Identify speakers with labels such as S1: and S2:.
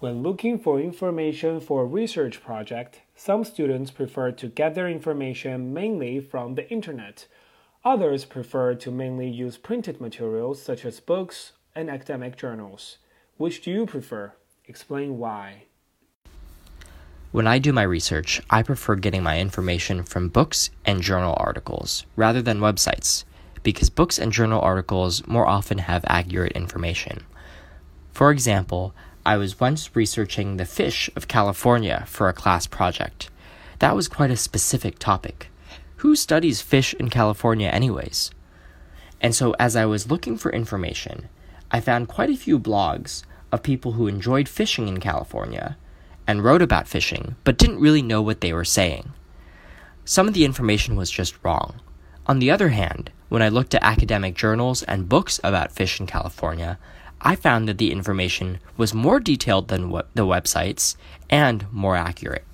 S1: When looking for information for a research project, some students prefer to gather information mainly from the internet. Others prefer to mainly use printed materials such as books and academic journals. Which do you prefer? Explain why.
S2: When I do my research, I prefer getting my information from books and journal articles rather than websites, because books and journal articles more often have accurate information. For example, I was once researching the fish of California for a class project. That was quite a specific topic. Who studies fish in California, anyways? And so, as I was looking for information, I found quite a few blogs of people who enjoyed fishing in California and wrote about fishing, but didn't really know what they were saying. Some of the information was just wrong. On the other hand, when I looked at academic journals and books about fish in California, I found that the information was more detailed than the websites and more accurate.